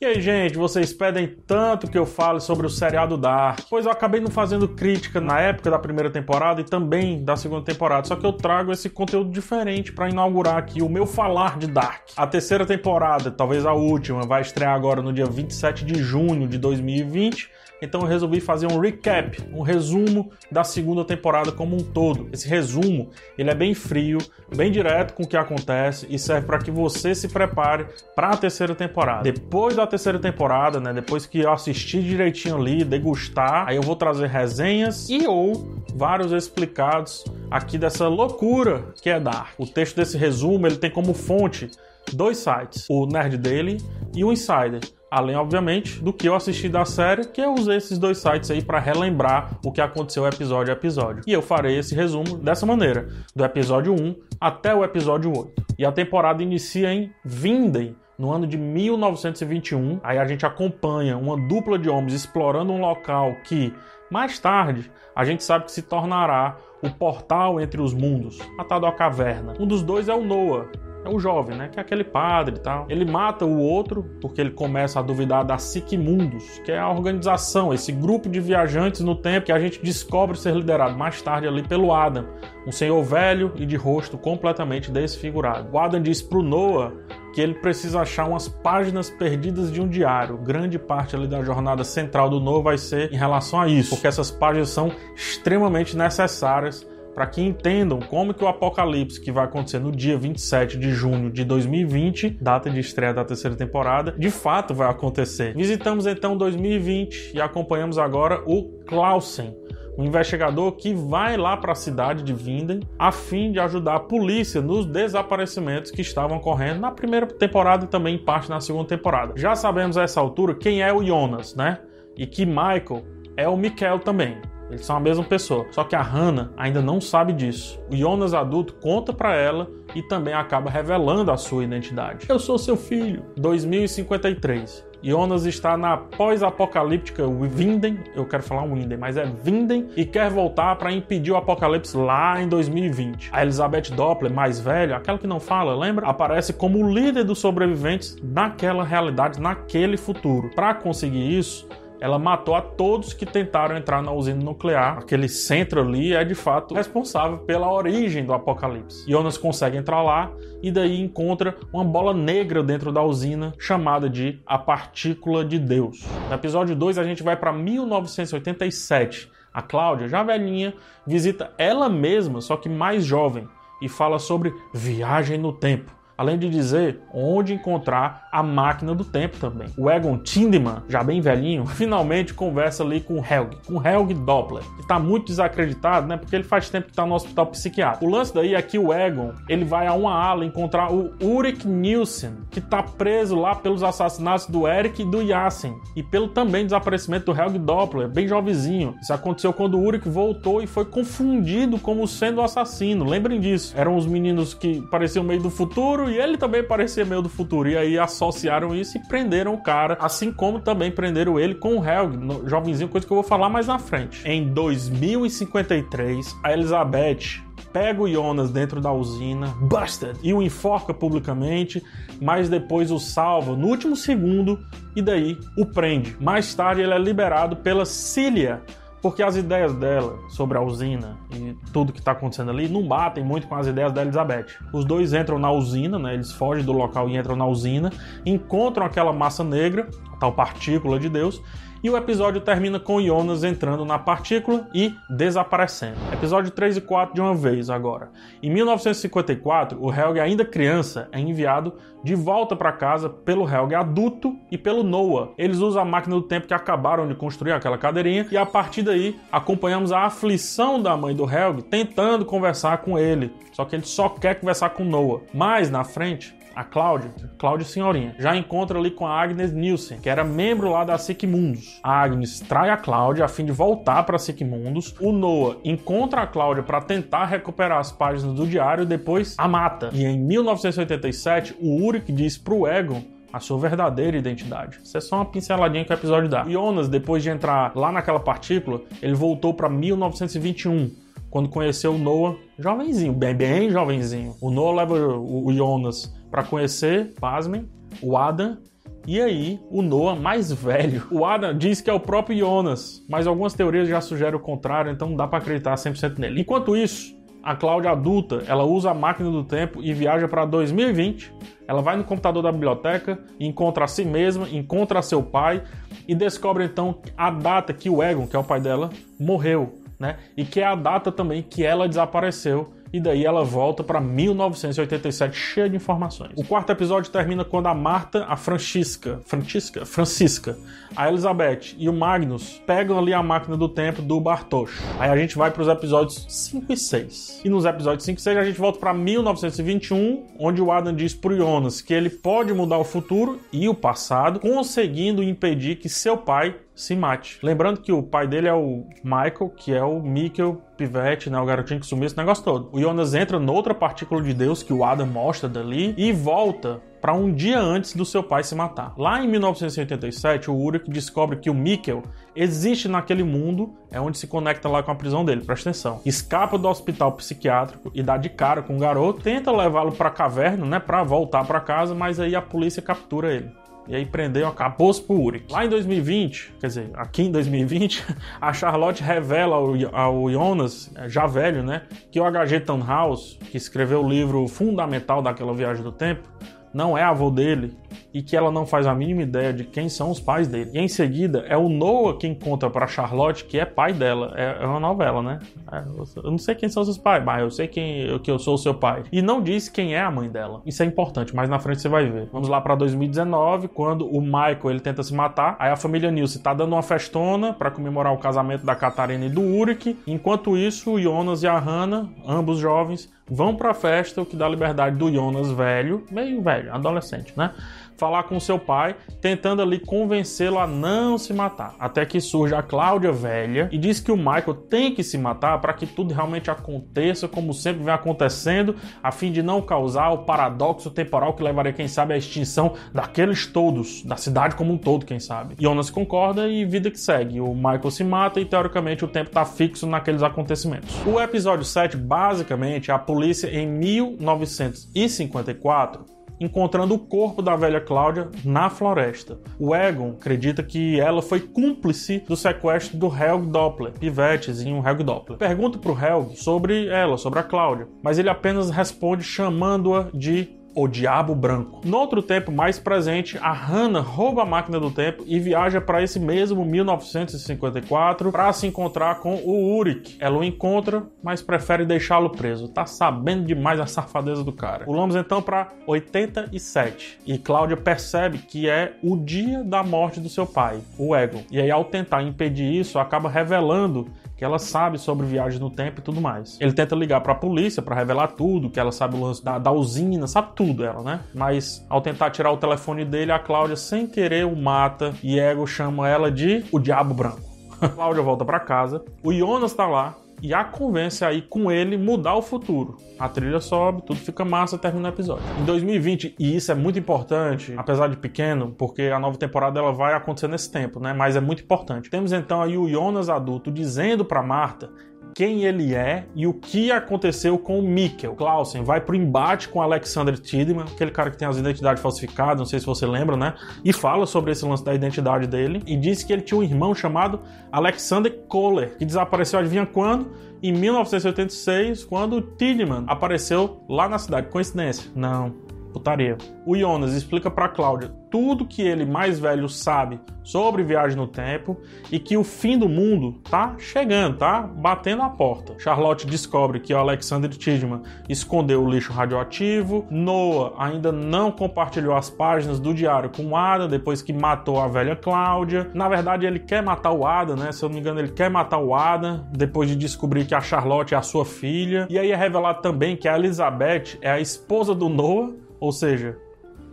E aí, gente, vocês pedem tanto que eu fale sobre o seriado Dark, pois eu acabei não fazendo crítica na época da primeira temporada e também da segunda temporada, só que eu trago esse conteúdo diferente para inaugurar aqui o meu falar de Dark. A terceira temporada, talvez a última, vai estrear agora no dia 27 de junho de 2020 então eu resolvi fazer um recap, um resumo da segunda temporada como um todo. Esse resumo, ele é bem frio, bem direto com o que acontece e serve para que você se prepare para a terceira temporada. Depois da terceira temporada, né, depois que eu assistir direitinho ali, degustar, aí eu vou trazer resenhas e ou vários explicados aqui dessa loucura que é Dark. O texto desse resumo, ele tem como fonte dois sites, o Nerd Daily e o Insider. Além, obviamente, do que eu assisti da série, que eu usei esses dois sites aí para relembrar o que aconteceu episódio a episódio. E eu farei esse resumo dessa maneira, do episódio 1 até o episódio 8. E a temporada inicia em Vinden, no ano de 1921. Aí a gente acompanha uma dupla de homens explorando um local que, mais tarde, a gente sabe que se tornará o portal entre os mundos, atado à caverna. Um dos dois é o Noah, é o jovem, né? Que é aquele padre e tal. Ele mata o outro porque ele começa a duvidar da Siquimundus, que é a organização, esse grupo de viajantes no tempo que a gente descobre ser liderado mais tarde ali pelo Adam, um senhor velho e de rosto completamente desfigurado. O Adam diz pro Noah que ele precisa achar umas páginas perdidas de um diário. Grande parte ali da jornada central do Noah vai ser em relação a isso, porque essas páginas são extremamente necessárias para que entendam como que o apocalipse que vai acontecer no dia 27 de junho de 2020, data de estreia da terceira temporada, de fato vai acontecer. Visitamos então 2020 e acompanhamos agora o Clausen, um investigador que vai lá para a cidade de Vinden a fim de ajudar a polícia nos desaparecimentos que estavam ocorrendo na primeira temporada e também em parte na segunda temporada. Já sabemos a essa altura quem é o Jonas, né? E que Michael é o Michael também. Eles são a mesma pessoa. Só que a Hannah ainda não sabe disso. O Jonas adulto conta para ela e também acaba revelando a sua identidade. Eu sou seu filho. 2053. Jonas está na pós-apocalíptica Vinden, eu quero falar Winden, mas é Vinden, e quer voltar para impedir o apocalipse lá em 2020. A Elizabeth Doppler, mais velha, aquela que não fala, lembra? Aparece como líder dos sobreviventes naquela realidade, naquele futuro. Para conseguir isso, ela matou a todos que tentaram entrar na usina nuclear. Aquele centro ali é de fato responsável pela origem do apocalipse. Jonas consegue entrar lá e daí encontra uma bola negra dentro da usina chamada de a partícula de Deus. No episódio 2 a gente vai para 1987. A Cláudia, já velhinha, visita ela mesma, só que mais jovem, e fala sobre viagem no tempo além de dizer onde encontrar a máquina do tempo também. O Egon Tindemann, já bem velhinho, finalmente conversa ali com o Helg, com o Helg Doppler, que está muito desacreditado, né? Porque ele faz tempo que está no hospital psiquiátrico. O lance daí é que o Egon, ele vai a uma ala encontrar o Ulrich Nielsen, que está preso lá pelos assassinatos do Eric e do Yassen, e pelo também desaparecimento do Helg Doppler, bem jovenzinho. Isso aconteceu quando o Ulrich voltou e foi confundido como sendo o assassino. Lembrem disso. Eram os meninos que pareciam meio do futuro e ele também parecia meio do futuro. E aí associaram isso e prenderam o cara, assim como também prenderam ele com o Helg, no, jovenzinho, coisa que eu vou falar mais na frente. Em 2053, a Elizabeth pega o Jonas dentro da usina, busted, e o enforca publicamente, mas depois o salva no último segundo e daí o prende. Mais tarde ele é liberado pela Cilia, porque as ideias dela sobre a usina e tudo que está acontecendo ali não batem muito com as ideias da Elizabeth. Os dois entram na usina, né? Eles fogem do local e entram na usina, encontram aquela massa negra, a tal partícula de Deus, e o episódio termina com Jonas entrando na partícula e desaparecendo. Episódio 3 e 4 de uma vez agora. Em 1954, o Helge, ainda criança, é enviado de volta para casa pelo Helge adulto e pelo Noah. Eles usam a máquina do tempo que acabaram de construir aquela cadeirinha e a partir daí acompanhamos a aflição da mãe do Helge tentando conversar com ele. Só que ele só quer conversar com Noah. Mais na frente, a Cláudia, Cláudia Senhorinha, já encontra ali com a Agnes Nielsen, que era membro lá da Sigmundos. A Agnes trai a Cláudia a fim de voltar para Sigmundos. O Noah encontra a Cláudia para tentar recuperar as páginas do diário e depois a mata. E em 1987, o Ulrich diz pro Egon a sua verdadeira identidade. Isso é só uma pinceladinha que o episódio dá. Jonas, depois de entrar lá naquela partícula, ele voltou para 1921 quando conheceu o Noah, jovenzinho, bem, bem jovenzinho. O Noah leva o Jonas para conhecer, pasmem, o Adam E aí, o Noah mais velho. O Adam diz que é o próprio Jonas, mas algumas teorias já sugerem o contrário, então não dá para acreditar 100% nele. Enquanto isso, a Cláudia adulta, ela usa a máquina do tempo e viaja para 2020. Ela vai no computador da biblioteca, encontra a si mesma, encontra seu pai e descobre então a data que o Egon, que é o pai dela, morreu, né? E que é a data também que ela desapareceu e daí ela volta para 1987 cheia de informações. O quarto episódio termina quando a Marta, a Francisca, Francisca, Francisca, a Elizabeth e o Magnus pegam ali a máquina do tempo do Bartosz. Aí a gente vai para os episódios 5 e 6. E nos episódios 5 e 6 a gente volta para 1921, onde o Adam diz pro Jonas que ele pode mudar o futuro e o passado, conseguindo impedir que seu pai se mate. Lembrando que o pai dele é o Michael, que é o Mikkel Pivete, né, o garotinho que sumiu esse negócio todo. O Jonas entra noutra partícula de Deus que o Adam mostra dali e volta para um dia antes do seu pai se matar. Lá em 1987, o Uruk descobre que o Mikkel existe naquele mundo, é onde se conecta lá com a prisão dele, presta atenção. Escapa do hospital psiquiátrico e dá de cara com o garoto, tenta levá-lo para a caverna, né, para voltar para casa, mas aí a polícia captura ele. E aí prendeu, acabou-se pro Uric. Lá em 2020, quer dizer, aqui em 2020, a Charlotte revela ao, ao Jonas, é, já velho, né, que o H.G. Tannhaus, que escreveu o livro fundamental daquela viagem do tempo, não é avô dele e que ela não faz a mínima ideia de quem são os pais dele. E em seguida é o Noah quem conta para Charlotte que é pai dela. É, é uma novela, né? É, eu não sei quem são seus pais, mas eu sei quem, que eu sou o seu pai. E não diz quem é a mãe dela. Isso é importante, mas na frente você vai ver. Vamos lá para 2019, quando o Michael ele tenta se matar. Aí a família Nilce tá dando uma festona para comemorar o casamento da Catarina e do Uric. Enquanto isso, o Jonas e a Hannah, ambos jovens, vão pra festa, o que dá liberdade do Jonas velho, meio velho, adolescente, né? Falar com seu pai, tentando ali convencê-lo a não se matar. Até que surge a Cláudia velha e diz que o Michael tem que se matar para que tudo realmente aconteça como sempre vem acontecendo, a fim de não causar o paradoxo temporal que levaria, quem sabe, à extinção daqueles todos, da cidade como um todo, quem sabe. Jonas concorda e vida que segue. O Michael se mata e teoricamente o tempo está fixo naqueles acontecimentos. O episódio 7 basicamente é a polícia em 1954 encontrando o corpo da velha Cláudia na floresta. O Egon acredita que ela foi cúmplice do sequestro do Helg Doppler, pivetezinho Helg Doppler. Pergunta pro Helg sobre ela, sobre a Cláudia, mas ele apenas responde chamando-a de o Diabo Branco. No outro tempo mais presente, a Hannah rouba a máquina do tempo e viaja para esse mesmo 1954 para se encontrar com o Uric. Ela o encontra, mas prefere deixá-lo preso. Tá sabendo demais a safadeza do cara. Pulamos então para 87 e Cláudia percebe que é o dia da morte do seu pai, o Egon. E aí, ao tentar impedir isso, acaba revelando que ela sabe sobre viagem no tempo e tudo mais. Ele tenta ligar para a polícia para revelar tudo, que ela sabe o lance da, da usina, sabe tudo ela, né? Mas ao tentar tirar o telefone dele, a Cláudia sem querer o mata e Ego chama ela de o Diabo Branco. Cláudia volta para casa, o Jonas tá lá, e a convence aí com ele mudar o futuro. A trilha sobe, tudo fica massa, termina o episódio. Em 2020, e isso é muito importante, apesar de pequeno, porque a nova temporada ela vai acontecer nesse tempo, né? Mas é muito importante. Temos então aí o Jonas adulto dizendo para Marta quem ele é e o que aconteceu com o Mikkel. Clausen vai pro embate com Alexander Tidman, aquele cara que tem as identidades falsificadas, não sei se você lembra, né? E fala sobre esse lance da identidade dele e diz que ele tinha um irmão chamado Alexander Kohler, que desapareceu adivinha quando? Em 1986, quando o Tidman apareceu lá na cidade. Coincidência? Não putaria. O Jonas explica para Cláudia tudo que ele mais velho sabe sobre viagem no tempo e que o fim do mundo tá chegando, tá batendo a porta. Charlotte descobre que o Alexander Tidman escondeu o lixo radioativo. Noah ainda não compartilhou as páginas do diário com Ada depois que matou a velha Cláudia. Na verdade, ele quer matar o Ada, né? Se eu não me engano, ele quer matar o Ada depois de descobrir que a Charlotte é a sua filha. E aí é revelado também que a Elizabeth é a esposa do Noah ou seja,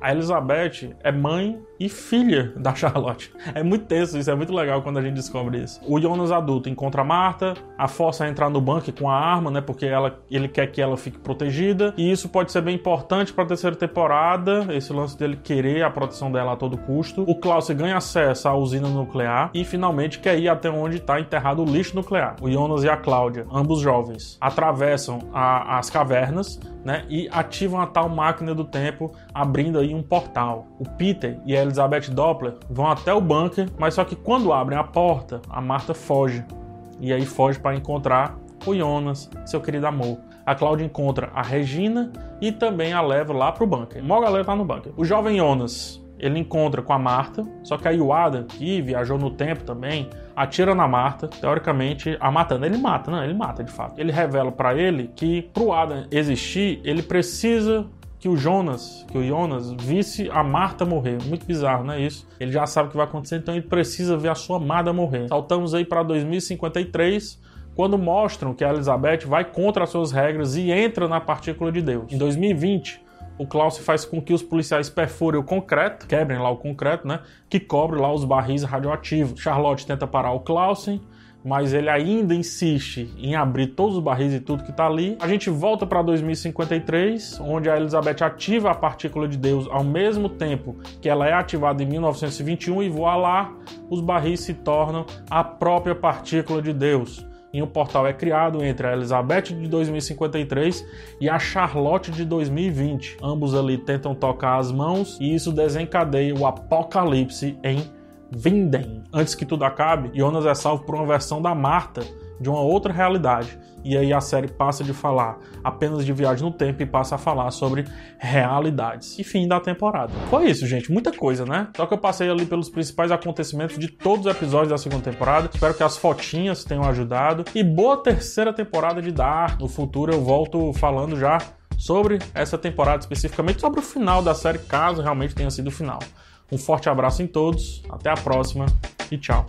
a Elizabeth é mãe e filha da Charlotte. É muito tenso isso, é muito legal quando a gente descobre isso. O Jonas adulto encontra a Marta, a força a entrar no bunker com a arma, né? Porque ela, ele quer que ela fique protegida. E isso pode ser bem importante para a terceira temporada, esse lance dele querer a proteção dela a todo custo. O Klaus ganha acesso à usina nuclear e finalmente quer ir até onde está enterrado o lixo nuclear. O Jonas e a Cláudia, ambos jovens, atravessam a, as cavernas, né? E ativam a tal máquina do tempo, abrindo aí um portal. O Peter e a Elizabeth Doppler vão até o bunker, mas só que quando abrem a porta, a Marta foge. E aí foge para encontrar o Jonas, seu querido amor. A Cláudia encontra a Regina e também a leva lá pro bunker. Mó galera tá no bunker. O jovem Jonas, ele encontra com a Marta, só que aí o Adam, que viajou no tempo também, atira na Marta, teoricamente a matando. Ele mata, não, ele mata de fato. Ele revela para ele que pro Adam existir, ele precisa que o Jonas, que o Jonas visse a Marta morrer. Muito bizarro, não é isso? Ele já sabe o que vai acontecer, então ele precisa ver a sua amada morrer. Saltamos aí para 2053, quando mostram que a Elizabeth vai contra as suas regras e entra na partícula de Deus. Em 2020, o Klaus faz com que os policiais perfurem o concreto, quebrem lá o concreto, né? Que cobre lá os barris radioativos. Charlotte tenta parar o Clausen, mas ele ainda insiste em abrir todos os barris e tudo que está ali. A gente volta para 2053, onde a Elizabeth ativa a partícula de Deus ao mesmo tempo que ela é ativada em 1921 e voa lá, os barris se tornam a própria partícula de Deus e um portal é criado entre a Elizabeth de 2053 e a Charlotte de 2020. Ambos ali tentam tocar as mãos e isso desencadeia o apocalipse em Vinden. Antes que tudo acabe, Jonas é salvo por uma versão da Marta de uma outra realidade. E aí a série passa de falar apenas de viagem no tempo e passa a falar sobre realidades. E fim da temporada. Foi isso, gente. Muita coisa, né? Só que eu passei ali pelos principais acontecimentos de todos os episódios da segunda temporada. Espero que as fotinhas tenham ajudado. E boa terceira temporada de Dark. No futuro eu volto falando já sobre essa temporada, especificamente sobre o final da série, caso realmente tenha sido o final. Um forte abraço em todos, até a próxima e tchau.